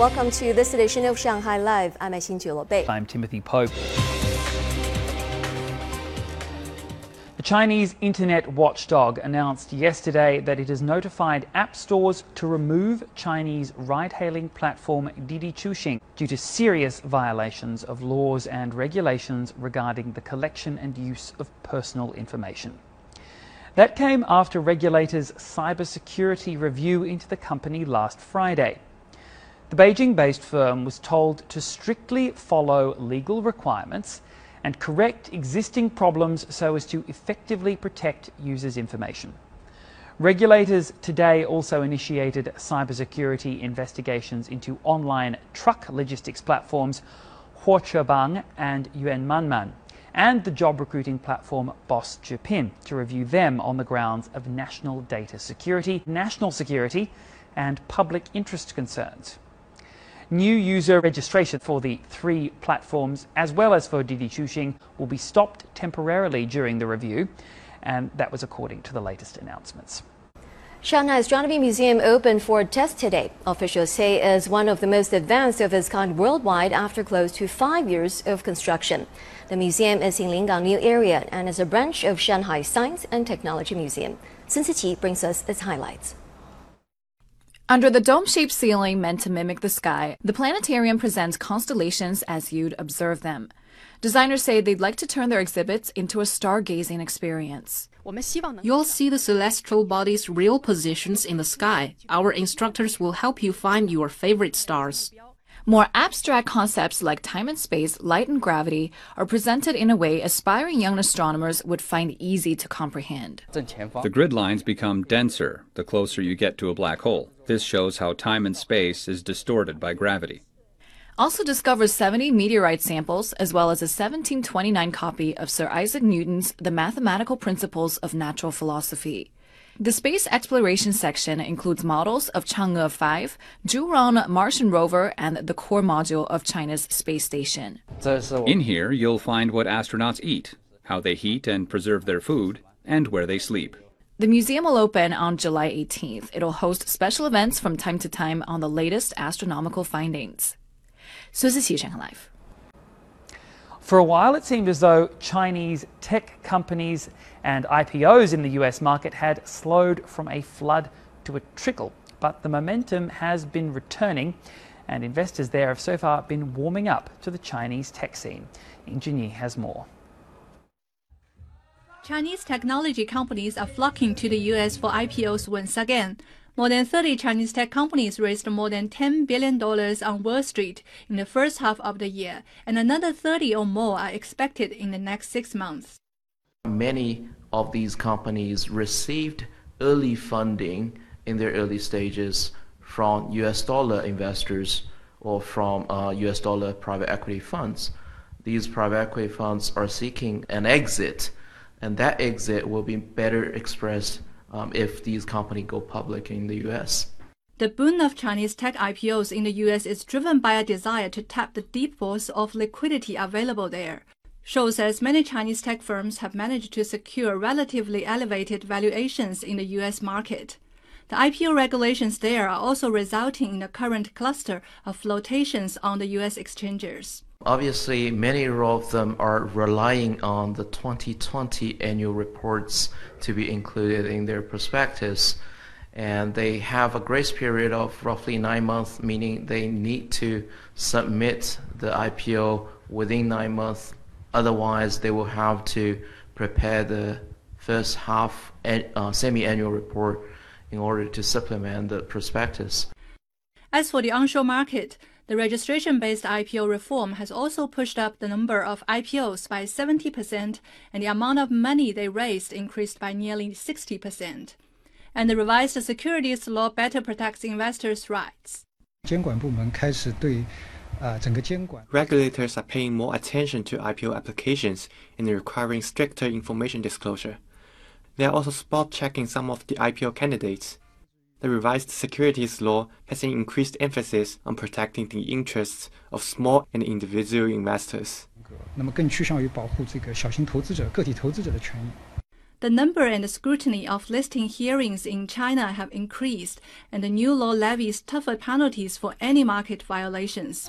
Welcome to this edition of Shanghai Live. I'm Xin Bei. I'm Timothy Pope. The Chinese internet watchdog announced yesterday that it has notified app stores to remove Chinese ride hailing platform Didi Chuxing due to serious violations of laws and regulations regarding the collection and use of personal information. That came after regulators' cybersecurity review into the company last Friday. The Beijing based firm was told to strictly follow legal requirements and correct existing problems so as to effectively protect users' information. Regulators today also initiated cybersecurity investigations into online truck logistics platforms Huochebang and Yunmanman, and the job recruiting platform Boss Zhipin to review them on the grounds of national data security, national security, and public interest concerns. New user registration for the three platforms, as well as for Didi Chuxing, will be stopped temporarily during the review, and that was according to the latest announcements. Shanghai Astronomy Museum opened for a test today. Officials say it is one of the most advanced of its kind worldwide after close to five years of construction. The museum is in Lingang New Area and is a branch of Shanghai Science and Technology Museum. Sun Siqi brings us its highlights. Under the dome shaped ceiling meant to mimic the sky, the planetarium presents constellations as you'd observe them. Designers say they'd like to turn their exhibits into a stargazing experience. You'll see the celestial bodies' real positions in the sky. Our instructors will help you find your favorite stars. More abstract concepts like time and space, light and gravity are presented in a way aspiring young astronomers would find easy to comprehend. The grid lines become denser the closer you get to a black hole. This shows how time and space is distorted by gravity. Also discovers 70 meteorite samples as well as a 1729 copy of Sir Isaac Newton's The Mathematical Principles of Natural Philosophy. The space exploration section includes models of Chang'e 5, Zhurong Martian rover, and the core module of China's space station. In here, you'll find what astronauts eat, how they heat and preserve their food, and where they sleep. The museum will open on July 18th. It'll host special events from time to time on the latest astronomical findings. Shanghai Live. For a while, it seemed as though Chinese tech companies and IPOs in the US market had slowed from a flood to a trickle, but the momentum has been returning, and investors there have so far been warming up to the Chinese tech scene. Ying has more. Chinese technology companies are flocking to the US for IPOs once again. More than 30 Chinese tech companies raised more than $10 billion on Wall Street in the first half of the year, and another 30 or more are expected in the next six months. Many of these companies received early funding in their early stages from US dollar investors or from uh, US dollar private equity funds. These private equity funds are seeking an exit, and that exit will be better expressed um, if these companies go public in the US. The boom of Chinese tech IPOs in the US is driven by a desire to tap the deep pools of liquidity available there. Shou says many Chinese tech firms have managed to secure relatively elevated valuations in the US market. The IPO regulations there are also resulting in a current cluster of flotations on the US exchanges. Obviously, many of them are relying on the 2020 annual reports to be included in their prospectus. And they have a grace period of roughly nine months, meaning they need to submit the IPO within nine months. Otherwise, they will have to prepare the first half uh, semi annual report in order to supplement the prospectus. As for the onshore market, the registration-based IPO reform has also pushed up the number of IPOs by 70% and the amount of money they raised increased by nearly 60%. And the revised securities law better protects investors' rights. Regulators are paying more attention to IPO applications and requiring stricter information disclosure. They are also spot checking some of the IPO candidates the revised securities law has an increased emphasis on protecting the interests of small and individual investors. The The number and scrutiny of listing hearings in China have increased, and the new law levies tougher penalties for any market violations.